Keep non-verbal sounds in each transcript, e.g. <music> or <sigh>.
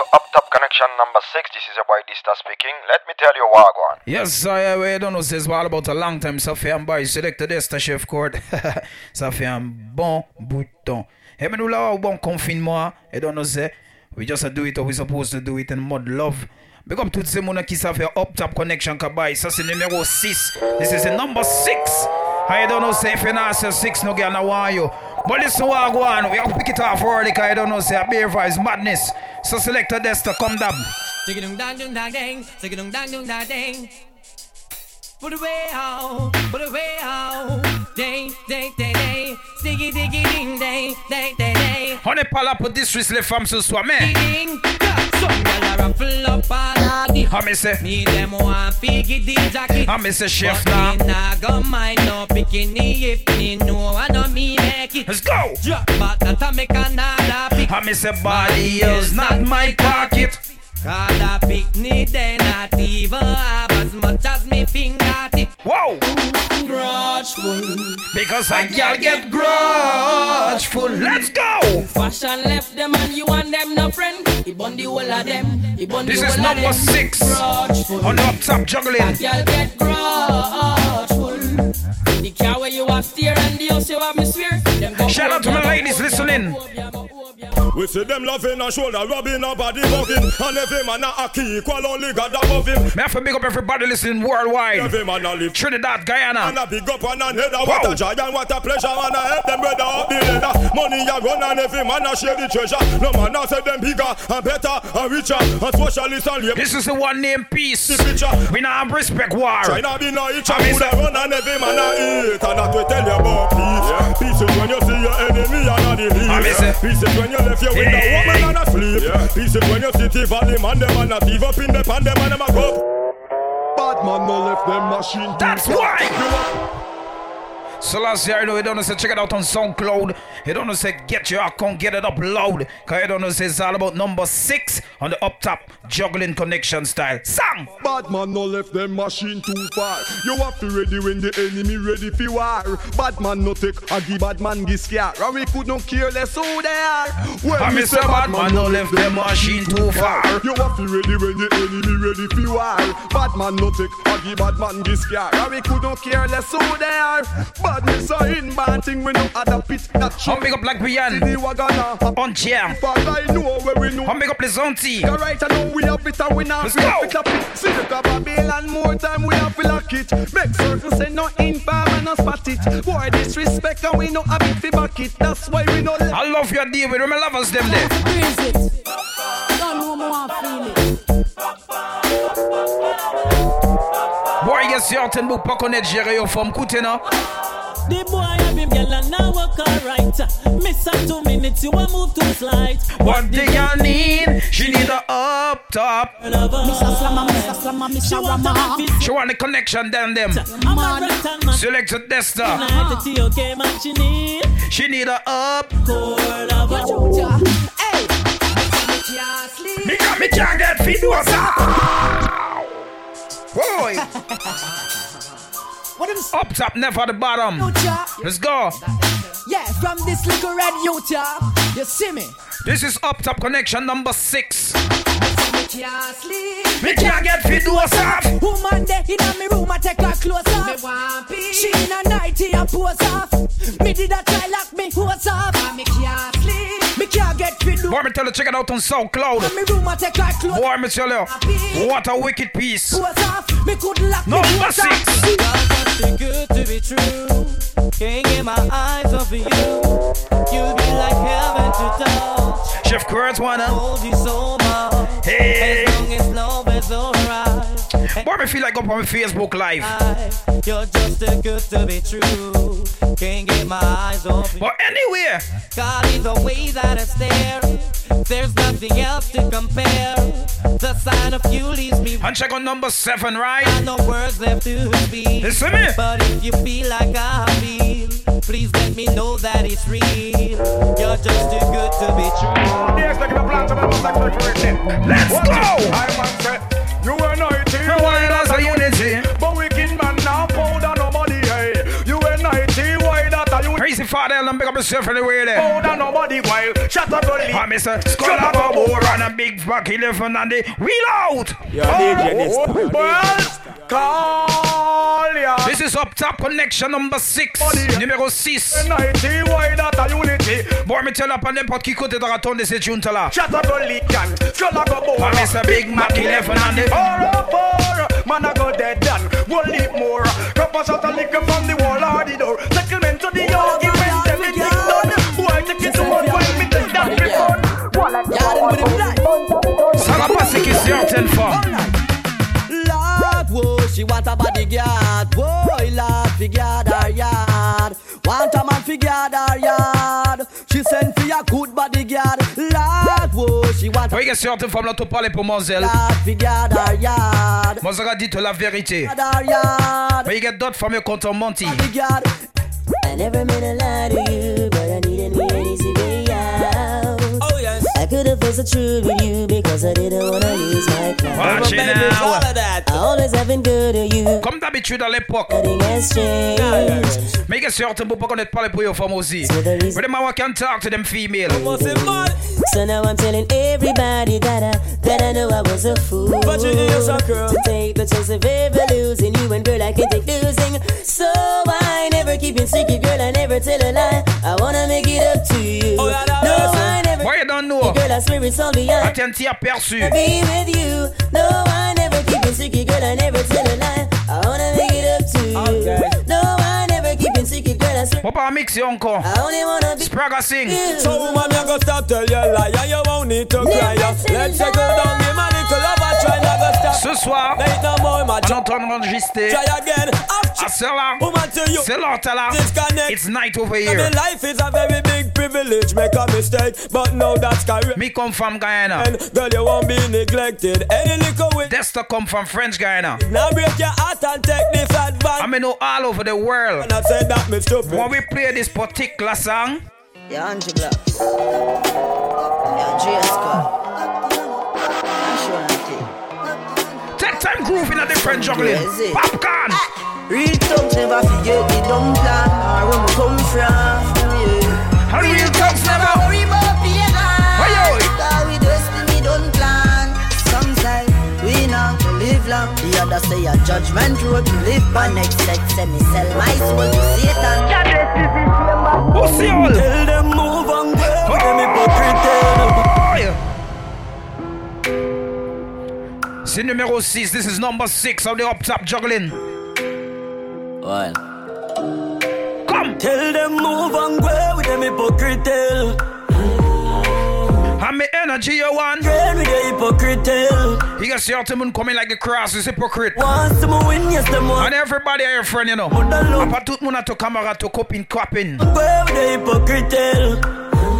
to Up Top Connection number six. This is your boy Dysta speaking. Let me tell you what one. Yes, I we don't know says all about a long time. Safian boy selected this to chef Kurt. <laughs> Safian bon bouton. Hey, me nous là bon confinement. Et don't know say we just do it or we supposed to do it in mud love. Big up tout ces monde qui savent Up Top Connection kabay. Ça c'est numéro 6. This is the number 6. I don't know say if you not say 6 no girl no why you. But listen what go on. We have to pick it off early cause I don't know say a beer is madness. So select a desk to come down. Put away how, put away how, dang dang dang dang, diggy diggy ding dang dang dang dang. On est pas là pour disrespect les femmes ce soir, mais. Ding, some gyal a ruffle up all of the. I me say, Me them want figgy the jacket. I me say chef me nah go mind no bikini if me know I know me make it. Let's go. Drop back that I make another pick. I me say body is not my pocket. Cause a picnic they not even have as much as me finger tip. Whoa. Grudgeful. Because I girl get grudgeful. Let's go. Fashion left them and you and them no friend. He bun the whole of them. He bun This the is whole of number them. six Grudgeful. on the up top juggling. That girl get grudgeful. The car where you have steer and the house you have me swear. Them Shout out to my ladies listening. We see them loving and shoulder rubbing up body bugging And every man a key equal only God above him Me have to big up everybody listening worldwide. Every man a live Trinidad, and Guyana. a big up and a header What Wow. a joy and what a pleasure And a help them brother up the ladder Money a run and every man a share the treasure No man a say them bigger and better and richer And socialist and labor This is the one name peace. The picture We not have respect war. China be no each I and mean, food a say- run and every man a eat And that we tell you about peace. Peace is when you see your enemy and a the I mean, say- leave Peace is when you left your window Hey. woman and a sleep Peace is when you see the valley man them and a thief up in the pan them and them a go. Bad man no left them machine. That's why. So last year, you know, you don't know, say check it out on SoundCloud. You don't know, say get your account, get it up loud. Cause you don't know, say it's all about number six on the up top juggling connection style. Sam! Bad man no left them machine too far. You have to ready when the enemy ready for war. Bad man no take a give bad man give scare. And we could not care less who they are. When I miss a bad man no left them machine too far. You have to ready when the enemy ready for war. Bad man no take a give bad man give scare. And we could not care less who they are. Badness are in thing we no other pit that show. I'm big up like Brian The wagana. on jam. But I know where we know. I'm big up Les Aunties. Yeah, right, I know we have it and we not Let's go. it up it. See the Babylon more time we have to lock it. Make certain say no infam and no spot it. Boy disrespect and we no have it fi back it. That's why we no let I love your deal with my lovers them there. Don't know me want feel it. Boy, yes, you're ten book pas connaître gérer your forme. Coutez, non? The boy have him girl and now work alright. Miss her two minutes, you a move too slight. What do you need? She need a up top. Mr. Slammer, Mr. Slammer, She want a Rama. She want the connection down them. I'm a right man. Select a Dysta. Night the TOK man she need. She need a up. Core Hey, Me got can't get feed was Boy, <laughs> what is up top, never the bottom. Let's go. Yeah, from this little red youth, yeah. You see me? This is up top connection number six. Can't sleep. Me can't get feed was off. Woman there in a me room, I take her clothes off. Me want peace. She in a nightie, I pose off. Me did a try lock me hose off. Me can't sleep. Me can't get fit. Boy, me tell you check it out on SoundCloud. In me room, I take her clothes Boy, me tell you, what a wicked piece. pose off. Me could lock me Number hose six. too good to be true. Can't get my eyes off of you. You be like heaven to touch. Chef Kurt's wanna. Hold you so much. Hey. As long as love is alright. Boy, me feel like up on Facebook Live. You're just too good to be true. Can't get my eyes off you. But anyway, God, either way that I stare, there's nothing else to compare. The sign of you leaves me and check on number seven, got right? no words left to speak. Listen me. But if you feel like I feel, please let me know that it's real. You're just too good to be true. Let's go. You were nighty, No one else a unity. but wicked man now powder nobody. Hey, you were nighty, why that are you? Crazy father, and big up yourself anyway there. Oh, that nobody while. Shut up, only. Ah, Mr. Skull up a war and a big fuck elephant and the wheel out. Oh, well, call ya. This is up top connection number 6. Numéro 6. NIT, why that a unity? Bon, me tell up à n'importe qui côté de la tonne de cette junte là. Shut up, only can. Skull a go Ah, Mr. Big Mac 11 and the... Four, four, man I go dead done. One leap more. Cup a shot a liquor from the wall or the door. Settlement to the argument, everything done. Boy, take it to one while me take that before. Y'all with him like. Ça va passer qui certaines fois. Lord, whoa, she want a bodyguard. Whoa, Lord, fi guard her yard. Want a man fi guard her yard. She send for a good bodyguard. Lord, whoa, she want a Oui, que certaines femmes là, tu parles pour Moselle. Lord fi guard her yard. Moselle a dit la vérité. Guard yard. Mais il y a d'autres femmes qui ont menti. Bodyguard. I never meant to lie to you, but I needed me an easy way out. Yes. I could have faced the truth with you because I didn't wanna lose my crown. Watch it Baby, all now. of that. I always have been good to you. Comme d'habitude à l'époque. Nothing has changed. Mais il y a certaines pour pas connaître parler pour les femmes aussi. So the But them I can talk to them female. What's it, man? So now I'm telling everybody that I that I know I was a fool. But you is a girl. To take the chance of ever losing you and girl I can take losing. So I never keep in secret, girl. I never tell a lie. I wanna make it up to you. Oh, yeah, that no, was. I never. Why you don't know? Girl, I swear it's all beyond. Attends, aperçu. Be with you. No, I never keep it secret, girl. I never tell a lie. I wanna make it up to you. Okay. No, I never keep it secret, girl. I swear. On pas mixer encore. I only wanna be. Spragga sing. So woman, you go stop tell your lie and you won't need to cry. Let's settle down, give my little lover try not. Ce soir, Ain't no more, my on entend enregistrer. again. À ah, celle-là, Woman to you. c'est l'autre là. It's night over here. life is a very big privilege. Make a mistake, but no, that's correct. Me come from Guyana. And girl, you won't be neglected. Any little with Dysta come from French Guyana. now break your heart and take this I advance. mean, know all over the world. And I said that me stupid. When we play this particular song, Yeah, Angie Glass. Yeah, J. time groove in a different juggling. Popcorn. Ah, real thugs never forget the dumb plan or where we come from. Yeah. And real talks never. worry about the Oi, oi. Cause we destiny don't plan. Some say we not to live long. The other say a judgment road to live by. Next set say me sell my soul to Satan. Pussy all. Tell them move on, girl. With them hypocrite tale. C'est numéro 6. This is number 6 of the up top juggling. Well, Come. Tell them move on, girl. With them hypocrite tale. And me energy you want. Girl, with the hypocrite tale. You got certain men coming like the cross is hypocrite. Once them win, yes, them want. And everybody are your friend, you know. The Apa tout monde a to camera to. Girl, with the.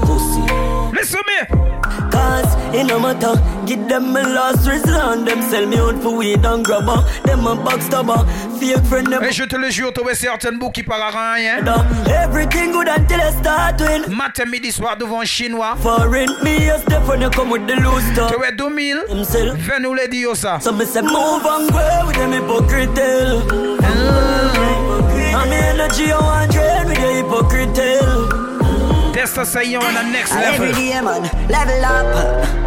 Pussy. Listen me. Cause it no matter, give them my last resort. Them sell me out for weed and grabber. Them a backstabber, fake friend them. Et je te le jure, tu vois certaines boucs qui parlent à rien. Everything good until I start win. Matin, midi, soir devant chinois. Foreign me a step when you come with the loose Tu stuff. vois 2000. Himself. Viens nous le dire ça. So me say move and grow with them hypocrite tale. I'm energy on one train with the hypocrite tale. Testa say you're on the next level. day, man, level up,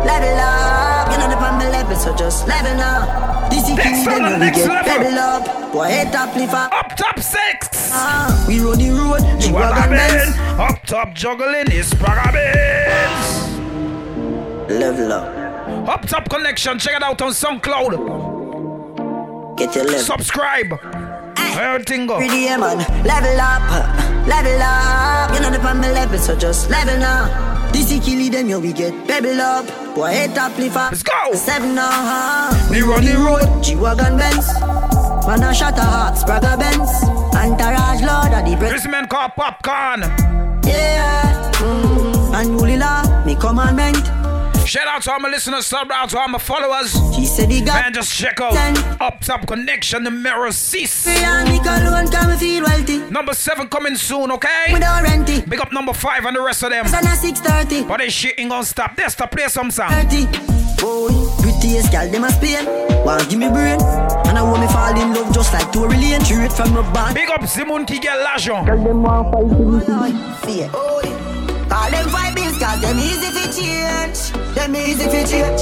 level up. You know the on the level, so just level up. This is Next on the next get level. level up. Boy, head up, lift up. Up top six. Ah, we run the road, Benz. Up top juggling is parabéns. Level up, Up top connection. Check it out on SoundCloud. get your level. Subscribe. Everything go. Every man, level up, level up. You know the on level, so just level now. This is killing them, yo, we get pebble up. Boy, head up, lift up. Let's go. Seven now, We run the road. G-Wagon Benz. Man, a shot a heart, Spragga Benz. Entourage, Lord, of the breath. This man called Popcorn. Yeah. Mm. And Ulila, me commandment. Shout out to all my listeners, shout out to all my followers. She said he got And just check out Ten. Up Top Connection, the mirror cease. me and me alone, can me feel wealthy. Number seven coming soon, okay? Without renty. Big up number five and the rest of them. Sun at 6.30. But this shit ain't gonna stop. There's to play some song. 30. Boy, prettiest gal, them a Spain. Want give me brain. And I want me fall in love just Just like to really entry it from your band. Big up Simon qui get l'argent. Tell them one fight to the Fear. Call them five bills cause them easy to change. Them easy to change.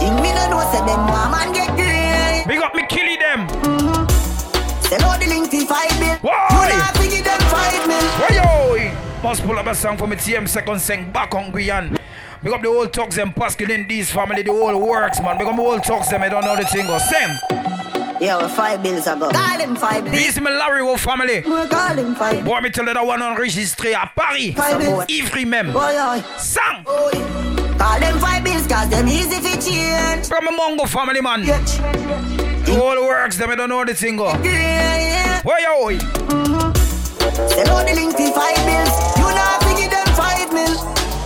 Think me no know say them one man get great. Big up me killy them. Mm-hmm. Sell out the link to five bill. Why? You not to give them five mil. Why yo? Must pull up a song for me TM second sing back on Guyana. Big up the whole talks them Pascal in these family, the whole works man. Big up the whole talks them, I don't know the thing go. Same. Yeah, well, five bills ago. Call them five bills. This is my Larry Wolf family. We call them five Boy, me tell you that one enregistré à Paris. Five bills. Ivry même. Boy, boy. Sang. Boy. Call them five bills cause them easy to change. From a Mongo family man. Catch. The whole works them, I don't know the thing go. Yeah, yeah. Why yo? Sell out the link to five bills. You not to give them five mil.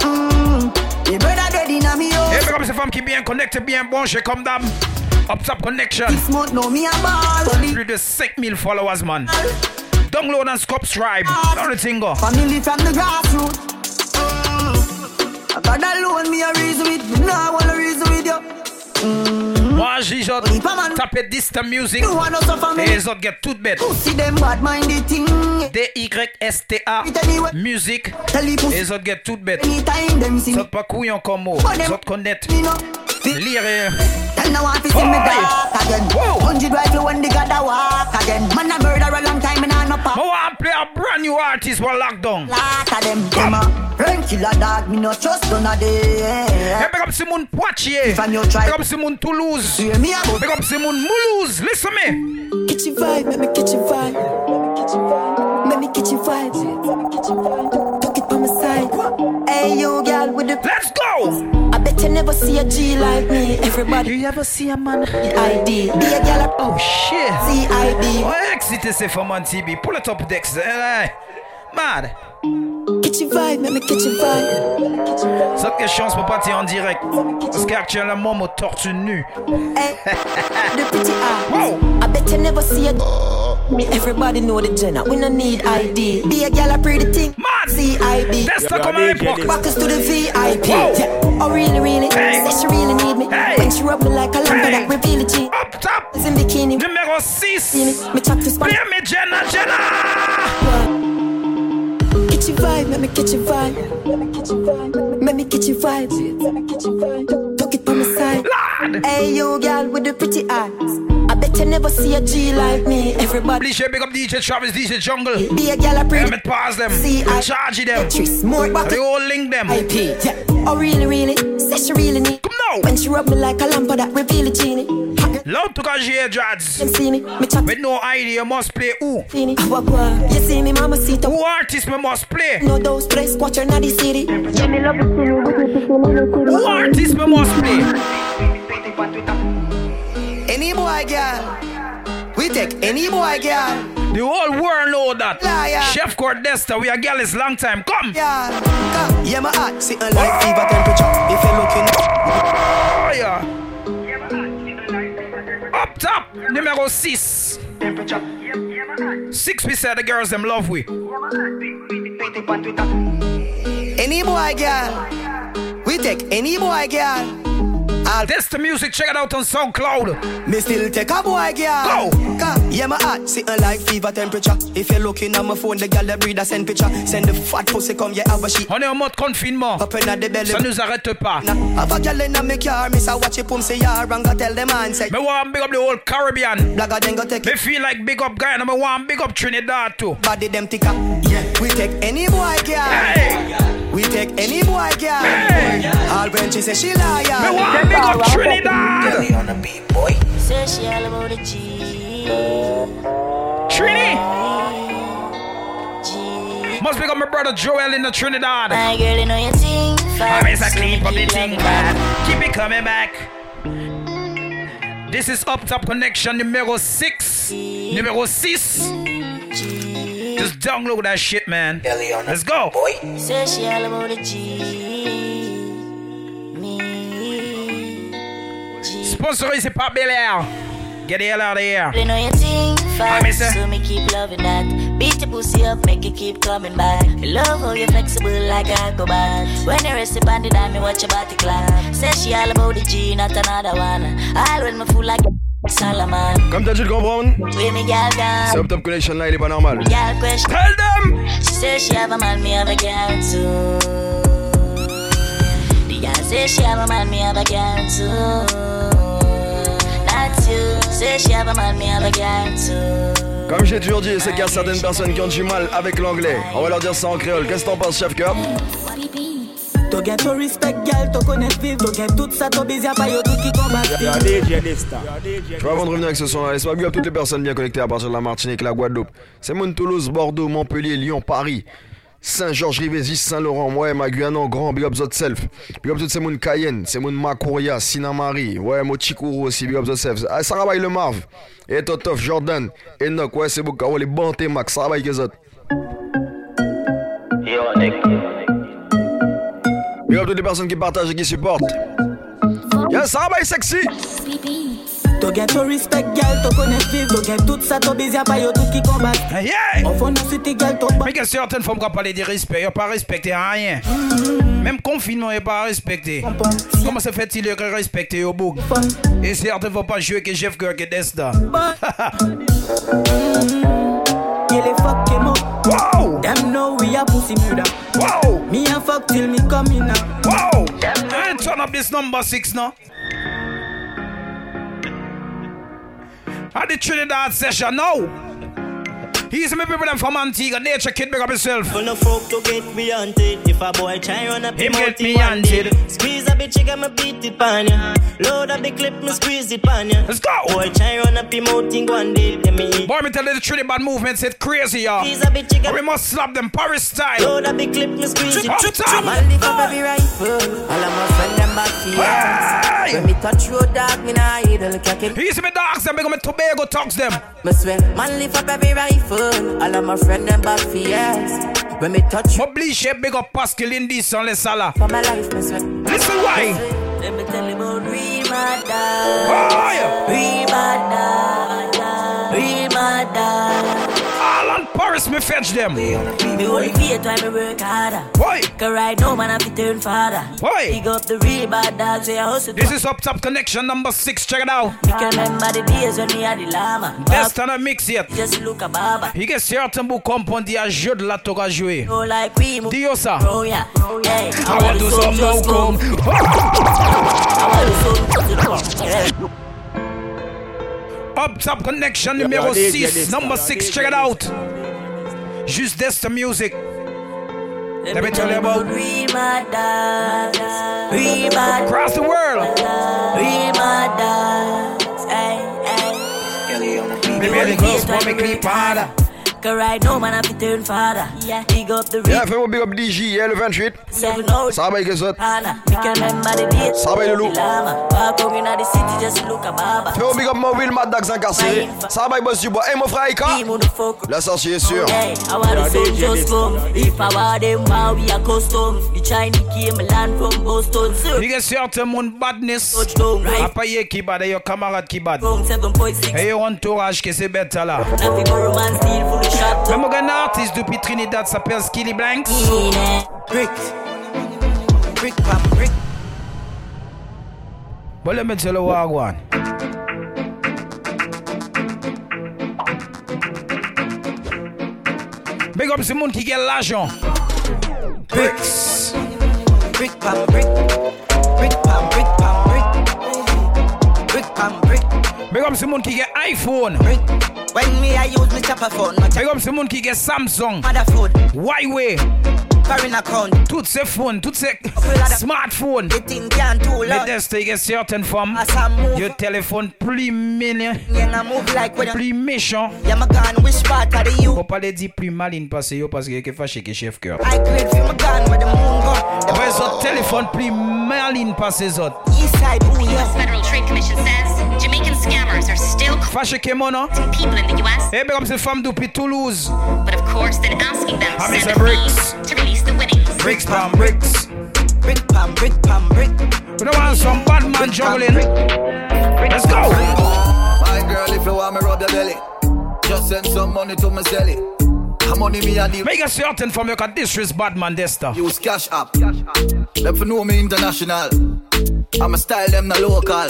Mm. Your brother dead in a me house. Hey, big up ces femmes qui bien connectées, bien branchées comme d'hab. Up top connection. This month know me a ball. Plus de 5000 followers man. Download and subscribe. Don't the thing go. Family from the grassroots. Mm. I got alone me a reason with. you. Me nah wanna reason with you. Moi, Gijotte, Lipa man. tapez Distant Music. You wanna? Et les autres get toutes bêtes. Pussy them bad. D-Y-S-T-A It. Music. The Et les autres get toutes bêtes. anytime them see Ils me. sont pas couillons comme moi. But Ils them- sont connaître. Me know. Lire no one to see me Oi. dark again. Whoa. Hundred rifle when they got the walk again. Man a murder a long time and I no pop. I want to play a brand new artist for lockdown. Lot of them, them a friend killer dog. Me no trust none of Hey, them. big up Simon Poitiers. If I'm your tribe. Big up Simon Toulouse. You hear me about? Big up Simon Moulouse. Listen me. Get your vibe, let me get your vibe. See a G like me. Everybody you ever see a man? ID. Be a girl Oh shit. CID. Ouais, excité ces femmes en TB. Pull it up Dex. Hey, Mad. Get your vibe, let me get your vibe. Cette question, on peut pas dire en direct. Parce qu'actuellement, mon tortue nu. Hey, the <laughs> pretty eyes. Wow. I bet you never see a me. Everybody know the Jenna. We no need ID. Be a girl, a pretty thing. Man. CID. Testa comme à l'époque. Back us to the VIP. Wow. Yeah. Oh, really, really? Hey. Say she really need me. Hey. When she rub me like a lamp, Hey. that reveal it. Up top. is in bikini. Numéro See me, me chat to spot. Play me Jenna Jenna. Get your vibe, let me get your vibe. Let me get your vibe. Let me get your vibe. Let me get your vibe. Took it on my side. Lad. Hey, you girl with the pretty eyes. I bet you never see a G like me. Everybody Obligé, big up DJ Travis, DJ Jungle. be a girl, a pretty. Helmet pass them. See, I- Charge them. Tris, more back They all link them. IP. Yeah. Oh, really, really? Say she really need. Come now. When she rub me like a lamp, that reveal it, genie. Hot girl, to cause you Jads. them me. Me chat With no idea, must play who? see me. What, what? You see me, mama, see to. Who artist me must play? No those place, watch her naughty city. Yeah, me love you, see me. Who artist me must play? Any boy girl. We take any boy girl. The whole world know that. Liar. Chef Cordesta, we are girl is long time. Come. Yeah, come. Yeah, my heart sitting like ah. fever temperature. If you're looking Oh, yeah. Up top, numéro 6. Six we said the girls them love we. any boy girl. We take any boy girl. I'll That's the music, check it out on SoundCloud. Me still take a boy girl. Go. Come. Yeah, my heart sitting like fever temperature. If you're looking at my phone, the that breed a send picture. Send the fat pussy come, yeah, a shit. On est en mode confinement. Up in the belly. Ça nous arrête pas. Have a girl in a me car, miss a watch it pum say ya, and go tell the man say. Me want big up the whole Caribbean. Blagger then go take Me feel like big up Guyana. Me want big up Trinidad too. Body them thicker. Yeah. We take any boy girl. Hey, We take any boy girl. Hey. All when she say she me liar. want big up Trinidad. Say she all about the G. Trini. G. Must big up my brother Joel in the Trinidad. My girl, you know your thing. I miss a fast, so clean me from the keep thing loving bad. that. Keep it coming back. This is Up Top Connection numéro 6. Numéro 6. G. Just download that shit, man. Let's go. Say she all about the G. Me. G. Sponsorisé par Bel Air. Get the hell out of here. You know your thing I fast, so me keep loving that. Beat your pussy up, make it keep coming back. Love how you're flexible like acrobat. When you rest upon the dime, me watch your body clap. Say she all about the G, not another one. All when me fool like Solomon. Comme t'as dû le comprendre, gal c'est. Up Top Connection là, il est pas normal. Gal question. Tell them. She says she have a man, me have a gal too. The gal says she have a man, me have a gal too. Not you. Says she have a man, me have a gal too. Comme j'ai toujours dit, c'est qu'il y a certaines personnes qui ont du mal avec l'anglais. On va leur dire ça en créole. Qu'est-ce que t'en penses, chef Cup? To get to respect, girl, to connect vive, to get tout ça, to busy, pas yo tout qui combat. Je vais avant de revenir avec ce son là, laisse-moi big up toutes les personnes bien connectées à partir de la Martinique, la Guadeloupe. C'est mon Toulouse, Bordeaux, Montpellier, Lyon, Paris. Saint-Georges, Rivésis, Saint-Laurent, ouais, ma Guyane en grand, big up zot self. Big up tout c'est mon Cayenne, c'est mon Makouria, Sinamari, ouais, mon Chikourou aussi, big up zot self. Ah, ça travaille le Marv, et Totof, Jordan, Enoch, ouais, c'est beaucoup, ouais, les bantés, Max, ça travaille que zot. Big up toutes les personnes qui partagent et qui supportent. Yeah, ça travaille sexy. To get to respect, girl, to connect vive, to get tout ça, to busy, pas yo tout qui combat. Yeah. On fond city, girl, to Mais que certaines femmes qui parlent de respect, n'ont pas respecté rien. Même confinement, n'ont pas respecté. Comment se fait-il que respecter au bout Et certains ne vont pas jouer que Jeff Girl que Desta? <laughs> Wow! We pussy murder. Wow! Me a fuck till me come in now. Wow! Hey, turn up this number six now. At the Trinidad session now. He's my people them from Antigua, nature kid, big up himself. When the folk to get me hunted If a boy try run up Him get me hunted. Squeeze a bitch, get me beat it pan ya Load up the clip, me squeeze it pan ya Let's go. Boy try run up him out, it Let me Boy, me tell you the Trinidad movement said crazy, y'all. Squeeze a bitch, And get we must slap them Paris style. Load up the clip, me squeeze it Up top. Man lift up every rifle All of my friend them back here ah. Hey! When me touch road dog me nah idle Cock it He's me dogs, them big up me Tobago talks them. Me swear Man lift up every rifle All of my friend them back here When me touch road M'oblige, big up Pascal in this on les salas. for my life me swear Listen why. Let me tell you about real mother. Oh, yeah. All on me fetch them. Me only fear time me work harder. Boy, Cause right now man I fi turn father. Boy. Big up the real bad dogs where I hustle. this is Up Top Connection number six. Check it out. Me can remember the days when me had the llama. Best on a mix yet. Just look a baba. Il y a certains bouts comprendre dit à jeu de la toga jouer. No oh, like we move. Dis ça. Oh yeah. Hey, I want to some no come. Up Top Connection numéro 6, number 6, check it out. Juste this the music. Let me tell you about real mother. Real mother. across the world. Real mother. Hey, hey. Me really close, but me creep harder. Cause right now man I fi turn father. Yeah. Big up the real Yeah, fais-moi big up DJ, yeah, le 28. seven out. Ça va avec les autres. Hana, can remember the days. Ça va, Loulou. Lama, walk home inna the city, just look a baba. Fais-moi big up Mobile, Mad Dogs incarcéré. Ça va Boss du Bois. Hey, mon frère Ika. Team on the fuck. La sortie est sûre. Hey, I want the sun just come. If I want them, wow, we are custom. The Chinese came land from Boston, sir. Il y a certains mon badness. Touchdown, right? Apa ye qui bad, et yo camarade qui bad. From 7.6. Et yo entourage qui c'est bête là. Nothing but romance, steal full shot. Même un artiste depuis Trinidad s'appelle Skilly Blanks. Brick Brick pam brick Bon, let me tell you what I want. Big up ce monde qui gagne l'argent. Bricks Brick pam brick Brick pam brick pam brick Brick pam brick Big up ce monde qui gagne iPhone. brick When me I use me chopper phone. My Big up ce monde qui gagne Samsung, mother food. Huawei, Foreign account. Toutes ces phones, toutes ces smartphones. The thing can too loud d'est, il y a certaines femmes, As I move. Le téléphone plus mignon, Yeah, I move like when you plus méchant. Yeah, my gun which part the you Faut pas les dire plus maline parce que yo parce que yo qui fâché que chef cœur. I grade for my gun where the moon go. The Ouais, les autres téléphones plus maline parce que les autres. east side, ooh The U.S. Federal Trade Commission says Jamaican scammers are still Fâché que mon non? people in the U.S., big up ces femmes depuis Toulouse. but of course, then asking them to send bricks? to release the winnings. Bricks pam bricks. Brick pam brick pam brick We don't want some bad man juggling. Let's go. My girl, if you want me rub your belly, just send some money to my celly. How money me and the Make a certain from you can disrespect bad man dysta. use cash app. Them for know me international. I'm a style them na local.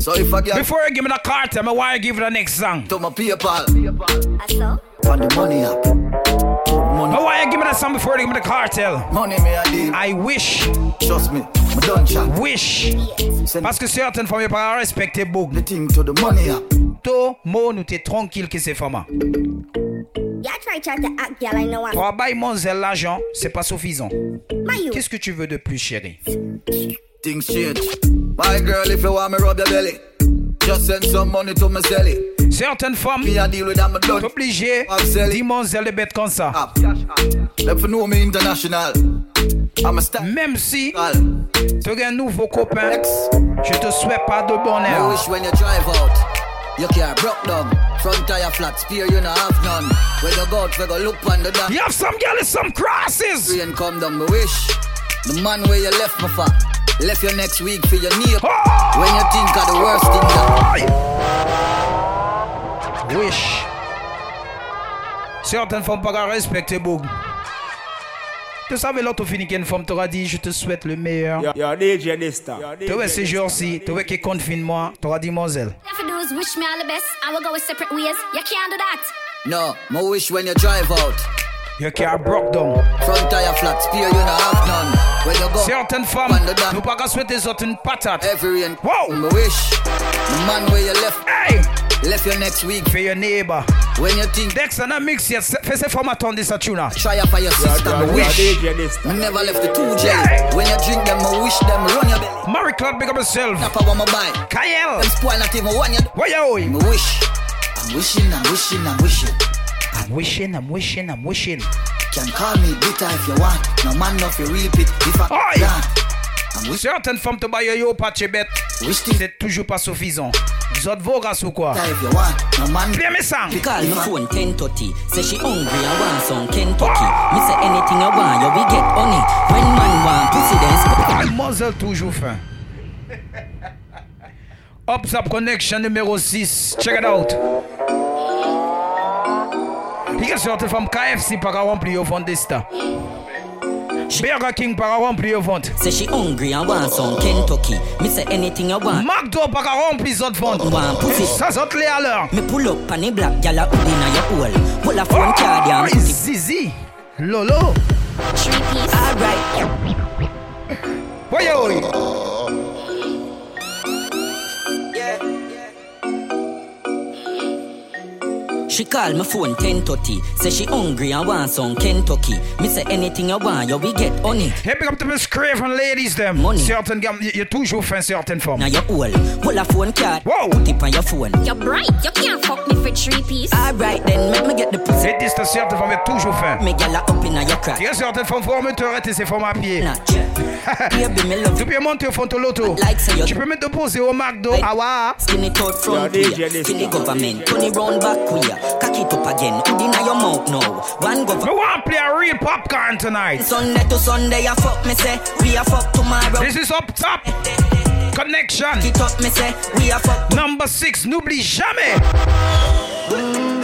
So if I get Before you give me the cartel, I want to give you the next song. to my PayPal, So? on the money app. I want you give me that song before you give me the cartel. Money me a deal. I wish, Trust me, me done chat. wish. Send Parce que certaines femmes, pas respecter beaucoup. the thing to the money app. Tout monde, nous t'es tranquille que c'est femmes. Pour bailler mon zèle l'argent, c'est pas suffisant. Qu'est-ce que tu veux de plus, chérie? Things change. My girl, if you want me rub your belly, just send some money to my celly. Certaines femmes, t'es obligé dis mon zèle de bête comme ça. Même si tu as un nouveau copain, je te souhaite pas de I bonheur. Wish when you drive out, your car broke down. Front tire flat, spear you not have none. When you go out, we go look on the down. You have some girl some crosses. Rain come down, me wish. The man where you left me for, left you next week for your knee. Oh! When you think of the worst thing that Wish. Certaines femmes pas respecter beaucoup. Tu savais l'autre fini qu'une femme t'aura dit je te souhaite le meilleur. Yo, yo, DJ Dysta. Yo, Tu DJ vois ces jours-ci, tu vois qui confine moi, t'auras dit mon zèle. All you have to do is wish me all the best. I will go with separate ways. You can't do that. No, my wish when you drive out. Your car broke down. Front tire flat, spear you not have none. When you go Certaines femmes, on the down. nous pas qu'à souhaiter les autres une patate. Every rain, Wow. my wish. The man where you left, Hey! Left you next week. Fais your neighbor. When you think Dex, on a mix yet. Fais ces uh, formats ton de tuna. try up for your sister, Yo, me yo, wish. DJ Dysta. Me never left the two jelly. Yeah. When you drink them, I wish them run your belly. Marie Claude, big up yourself. Tap I want my buy. Kyle. Them spoil not even one you. What you Me wish. I'm wishing, I'm wishing, I'm wishing. I'm wishing, I'm wishing, I'm wishing. Can call me bitter if you want. No man no fi reap it if I Oi. can't. I'm wishing Certaines femmes te baillent yo patch bête. wish things C'est toujours pas suffisant. Vous autres voraces ou quoi? if you want. No man Bien mes sangs. fi Call if my I- phone 1030. Say she hungry and want some Kentucky. Me say anything I want, you we get on it. When man want pussy, then sc- Mademoiselle toujours fin. Up Connection numéro 6. Check it out. Il y a certaines femmes KFC par remplir au fond de ça. Burger King par remplir au fond. Say she hungry and want some Kentucky. Me say anything I want. McDo par remplir autres ventes. Want pussy. Ça saute les à l'heure. Me pull up on the black gal a hood inna your hole. Pull a phone card Oh, and put it. Zizi. Lolo. Three piece. Alright. Voyons. She call my phone 1030. Say she hungry and want some Kentucky. Me say anything I want, you we get honey. Hey, big up to Miss Craven ladies them. Money. Certain gammes, il y a toujours fin certaines femmes. Now your hole. Pull a phone card. Wow. Put it on your phone. You're bright. You can't fuck me for three piece. Alright then, make me get the pussy. Et dis certaines femmes, il y a toujours fin. Me gal a up inna your crack. Il y a certaines femmes, faut remettre arrêter ces femmes à pied. Nah, check. <laughs> Baby, me love Tu peux monter au fond de l'auto. Like say you Tu peux me déposer au McDo. Ah ouais. Skin it out from Yo, here. Dysta. Feel the government. Turn it round back queer. Cock it up again. Your mouth now. One We government. want to play a real popcorn tonight. Sunday to Sunday, I fuck me say. We a fuck tomorrow. This is up top. Connection. It up me say. We a fuck Number 6, n'oublie jamais.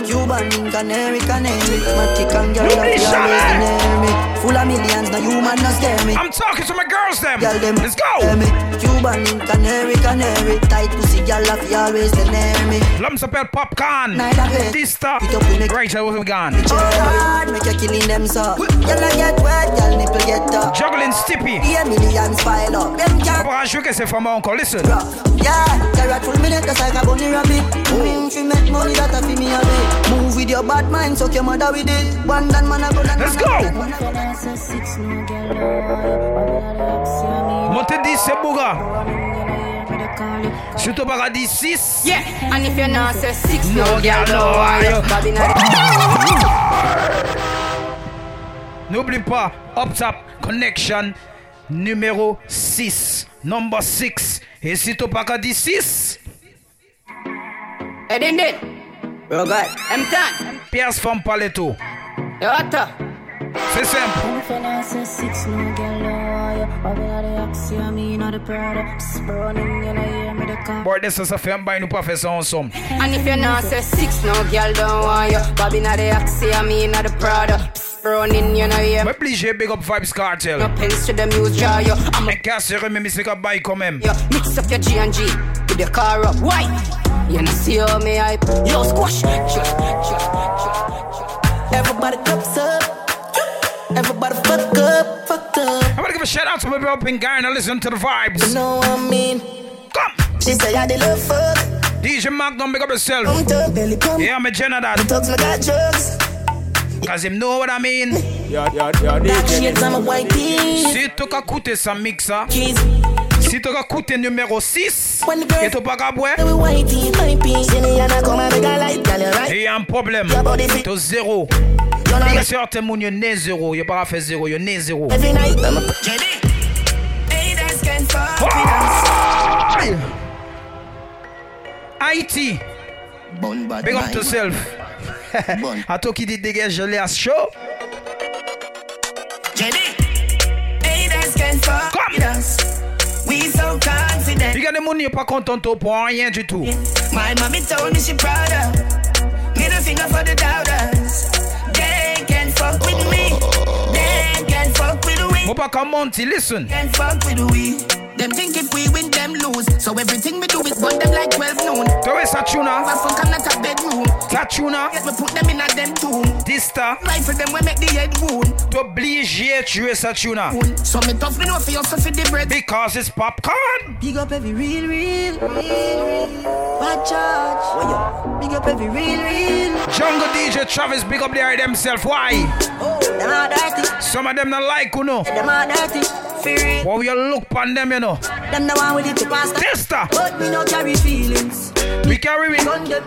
Cuban, canary, canary. Matic and girl, Nobody love you shot always me. near me. Full of millions, no human, no scare me. I'm talking to my girls them. Girl, them Let's hear go. me. Cuban, canary, canary. Tight pussy, girl, love you always near me. L'homme s'appelle Popcorn. Night of it. Dysta. Pick up with me. Right, how we gone. Hard, make you killing them so. Girl, I get wet, girl, nipple get up. Juggling Stippy. Yeah, millions pile up. Them can't Pour ajouter que c'est vraiment encore. Listen. rough. Yeah, carrot full minute, just like a bunny rabbit. Mm, she make money that a fi me a bit. Move with your bad mind, so your mother with it. One dan man a go dan Let's man a go. Go. Montez 10, c'est Bouga. Surtout paradis 6. Yeah, and if you're not say six, No, no, girl, girl, no, no, why you- why Bobby not N'oublie pas, Up Top Connection numéro 6. Number 6. Et si tu pas qu'à 6, Hey, din din. Bro, God. I'm done. pièce femme paleto. Yo, what the? C'est simple. Boy, this is a film by pas faire ça ensemble. And if you're not say six, no girl don't want you. Bobby not the Oxy, I mean not the Prada. Running, you know, yeah. Obligé, big up Vibes Cartel. No pens to the jar, yo. I'm a Un casse remis, mais c'est qu'à bail quand même. yo. Mix up your G and G with your car up. Why? You know see how me hype. Yo, squash. Everybody cups up. Everybody fuck up, fuck up. I'm gonna give a shout out to my people up in Ghana. Listen to the vibes. You know what I mean? Come. She say I did love fuck. DJ Mark, don't make up yourself. Come to belly come. Yeah, I'm a Jenna that. Thugs me got drugs. Cause him know what I mean. Yeah, yeah, yeah, Black shades on my white tee. Si tu ka sa mixa. Si tu ka numéro 6. Et tu pas qu'à boire. We white tee, white tee. See me and I come and make a light, girl, you right? Il y a un problème. Tu zéro. Bien sûr, t'es mon yo né zéro. Yo pas fait zéro. Yo né zéro. Every night. Haters can fuck with us. Haïti. Big up yourself. À <laughs> toi qui dit dégage, je l'ai à chaud. Haters can fuck with us. We so confident. Il y a des gens qui sont pas contents pour rien du tout. My mommy told me she proud of. Middle finger for the doubters. Fuck with me. They can fuck with we. Mo pas comme Monty, listen. Can fuck with we. Them think if we win, them lose. So everything we do is burn them like 12 noon. Tu vois ça, Tuna? If I fuck, I'm not a bedroom. Ça, Tuna? Yes, we put them in a them tomb. Dysta. Rifle them, we make the head wound. T'obligé tuer ça, Tuna. So me tough, me know for you, so for the bread. Because it's popcorn. Big up every real, real, real, real. Bad charge. Oh, big up every real, real. Jungle DJ Travis, big up there themself. Why? Oh, them are dirty. Some of them not like, you know. Them are dirty. For real. But we look on them, you know. Them the one with it to pass. Testa. But me no carry feelings. We carry me. Gun them.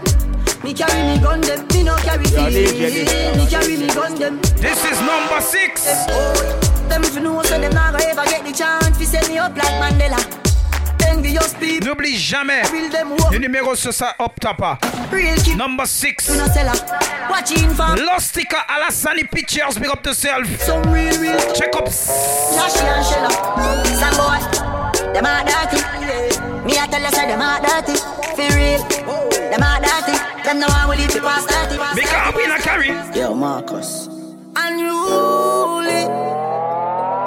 Me carry me gun them. Me no carry Yeah, feelings. DJ, Me carry me gun them. This is number six. Oh, them if you know so them not gonna ever get the chance to set me up like Mandela. Envious people. N'oublie jamais. Real them work. Le numéro sur ça up top. ah. Real keep. Number six. You no sell her. Watching. Lostica Alassani Pictures, big up yourself. Some real, real. Check up. Nashi and Shella. Some boy. Them are dirty. Me I tell you say them are dirty. For real. Them are dirty. Them no one will leave the past dirty. Because we not carry. Yo, Marcus. Unruly.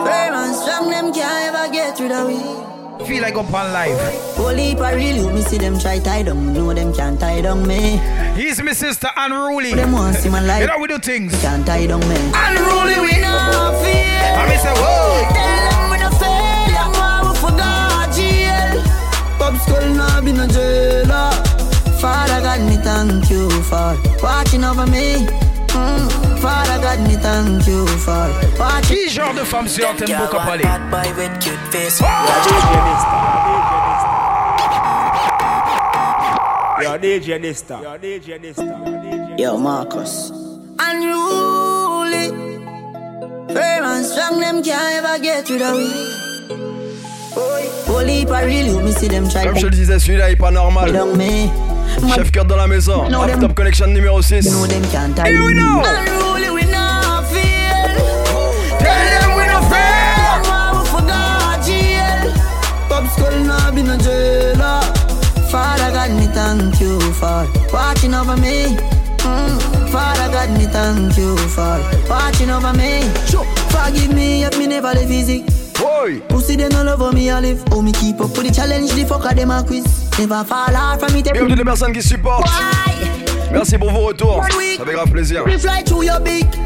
Firm and strong, them can't ever get rid of me. Feel like up on live. Holy I really, me see them try tie down. Know them can't tie down me. He's my sister Unruly. Them want see my life. You know we do things. Can't tie down me. Unruly we not fear. I mean say whoa. Tell them we no fail. Them want we forgot jail. Pop skull now been a jailer. Father God, me thank you for watching over me. Mm. Father God, me thank you for. Qui genre de femme t'aimes beaucoup parler? Bad boy with cute face. Yo, DJ Nista. Yo, DJ Nista. Yo, Marcus. Unruly. Firm and strong, them can't ever get rid of me. Holy really, you me see them try Comme je le disais, celui-là est pas normal. Down me. Chef Kurt dans la maison. Up Top Connection numéro 6. No, them can't tie Here we me. know. Unruly, we not feel. Tell them we no fail. Why we forgot jail? Pop skull now been a jailer. Father God, me thank you for watching over me. Mm. Father God, me thank you for watching over me. Forgive me if me never live easy. Boy. Pussy they no love how me a live. How me keep up with the challenge, the fucker them a quiz. Never fall out from it. Et comme toutes les personnes qui supportent. Merci pour vos retours. Ça fait grave plaisir.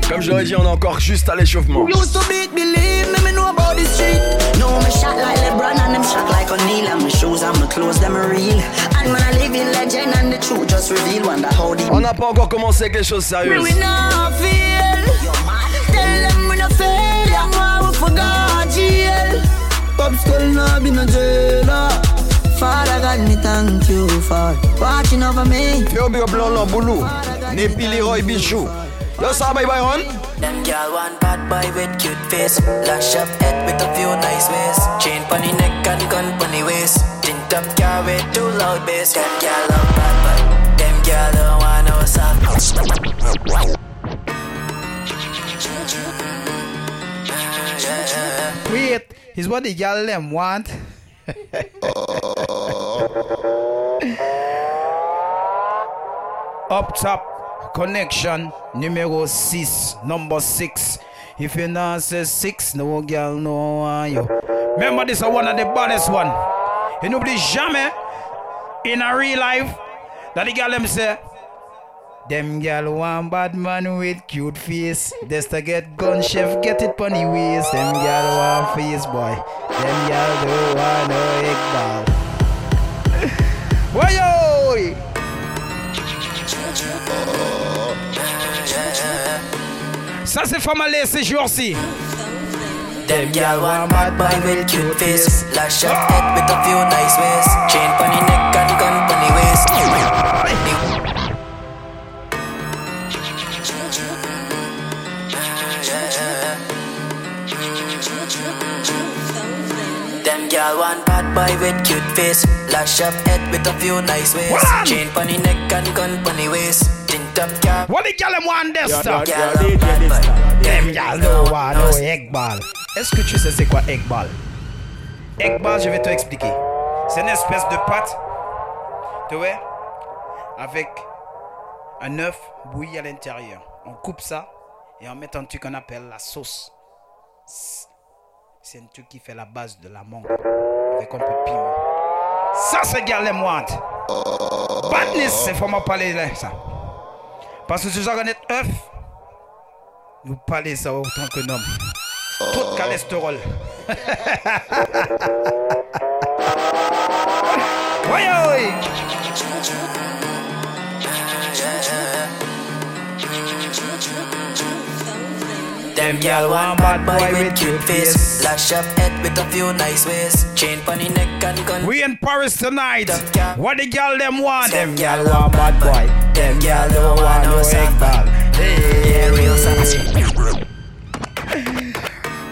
Comme je l'aurais dit, on est encore juste à l'échauffement. Used to beat, believe me, me know about the street. No, me shot like LeBron and them shot like O'Neal. And my shoes and my clothes, them are real. And man, I live in legend and the truth just reveal. Wonder how the On n'a pas encore commencé avec les choses sérieuses. We not feel. Tell them we no fail. Them why we forgot? jail. Pop skull now been a jailer. Father God, me thank you for watching over me. Yo, big up Lon Lon, Boulou. Nepi Leroy Bichou. Yo, ça va, Byron? Them girl want bad boy with cute face. Lash up head with a few nice ways. Chain pon the neck and gun pon the waist. Tint up car with too loud bass. Them girl love bad boy. Them girl don't want no soft. Is what the girl them want. <laughs> Up top, connection numéro 6, number 6. If you not say 6, no girl no want you. Remember this is one of the baddest one. Et n'oublie jamais, in a real life that the girl them say, them gal want bad man with cute face. Just to get gun chef, get it pon the waist. Them gal want face boy. Them gal don't want no ball. <laughs> Why yo? Ça c'est Famalé ces jours-ci. Them gal want bad boy with cute face Lash up ah! head with a few nice ways Chain pon the neck Gal want bad boy with cute face Lash up head with a few nice ways One. Chain pon the neck and gun pon the waist Tint up car What the gal them want this stuff? Them gal don't want no egg ball. Est-ce que tu sais c'est quoi egg ball? Egg ball, je vais te expliquer. C'est une espèce de pâte, tu vois, avec un œuf bouilli à l'intérieur. On coupe ça et on met un truc qu'on appelle la sauce. C'est un truc qui fait la base de la mangue avec un peu de piment. Ça, c'est gal them want. Badness, c'est m'en parler là, ça. Parce que ce genre d'être œuf, nous parler ça autant que homme. Tout cholestérol. <laughs> Oui, oui. Them gal want bad boy with cute face Lash up head with a few nice ways Chain pon neck and gun We in Paris tonight. What the gal them want? Them gal want bad boy. Them gal don't want no egg ball. Yeah, real saucy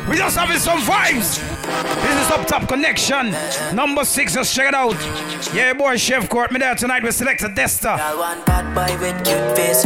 We just having some vibes. This is Up Top Connection. Number six, just check it out. Yeah, boy, Chef Kurt, me there tonight. We select a Dysta. Want bad boy with cute face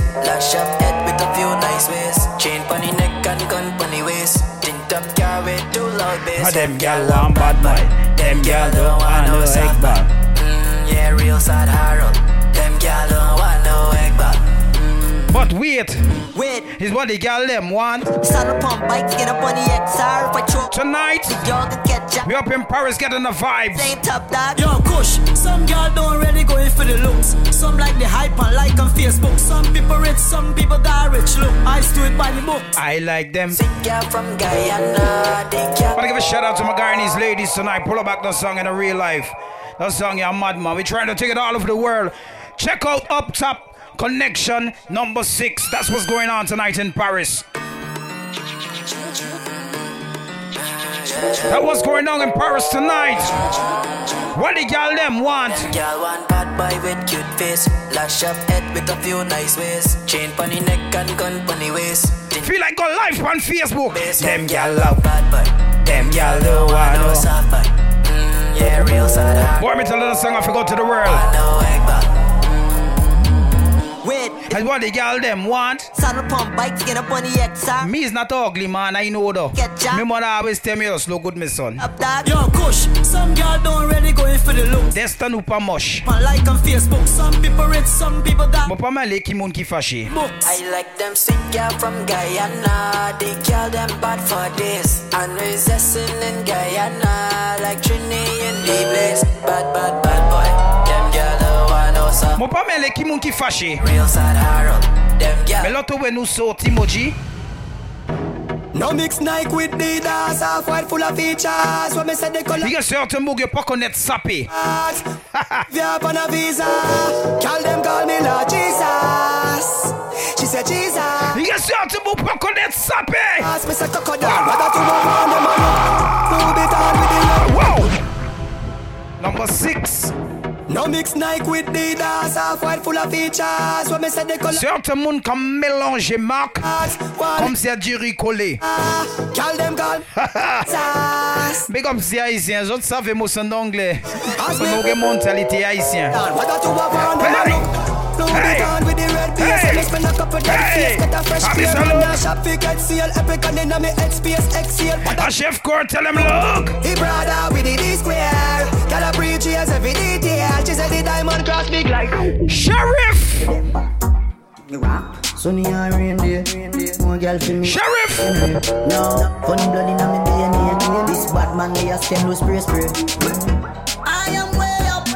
bass Ah, them gal want bad boy. Them gal don't want no egg ball. Mm, yeah, real sad Harold Them gal don't want no egg ball But wait, Wait, is what the gal them want. saddle pump bikes, get up on the XR. If I throw Tonight, y'all can catch up. We up in Paris getting the vibes. Same top dog. Yo, Kush, some girl don't really go in for the looks. Some like the hype and like on Facebook. Some people rich, some people got rich. Look, I do it by the book. I like them. Sick gal from Guyana They gal Wanna give a shout out to my Guyanese ladies tonight. Pull up back the song in the real life. That song, yeah, madman. We're trying to take it all over the world. Check out Up Top Connection number six. That's what's going on tonight in Paris. That what's going on in Paris tonight. What the gal them want? Gal want bad boy with cute face Lash up head with a few nice ways Chain pon the neck and gun pon the waist Feel like go live on Facebook. bass Them gal love love. bad boy Them gal don't want no no. soft boy mm, Yeah, real sad heart Boy, me tell you the song I forgot to the world. No egg ball Wait, And what the gal them want? saddle pump bikes, get up on the XR. Me is not ugly, man. I know though. Get ya. Me mother always tell me, just look good, my son. Top dog. Yo, Kush, some girl don't really go in for the looks. Destin ou pas moche. And like on Facebook, some people rich, some people got Bon, pas mal les qui moun qui fâché. books. I like them sick gal from Guyana They call them bad for this And resisting in Guyana Like Trini in the Bad, bad, bad boy Them Bon, pas mal les qui moun qui fâché. Real sad Harold Them gal Mais l'autre, ouais, Moji. No mix Nike with Adidas, half white full of features. What me say they color a certain mots qui pas connaître sapé. Via on a visa. Call them call me Lord Jesus. She said Jesus. A certain mots pas connaître sapé. Ask me say crocodile. Whether to walk on them. Move it on with the love. Wow. Number six. No mix Nike with Adidas, half white full of features. What me say they color Certain monde comme mélanger marque. Comme si à dire collé. Call <laughs> them call. Mais comme si haïtien, je savais moi son anglais. Nous avons mentalité haïtien. Whether to walk on them or not. Move it on with the red beer. Hey. Say spend a couple Hey. Get a fresh Happy beer. salute. Man, I shop fi get seal. Epic and inna me head space exhale. A chef Kurt tell him look. He brother with the D square. Got a yes every detail. She said the diamond cross big like. Sheriff. Sunny and rain day, more girl for me. Sheriff. No, funny blood in my DNA. This Batman, they a stem no spray spray. I am way up.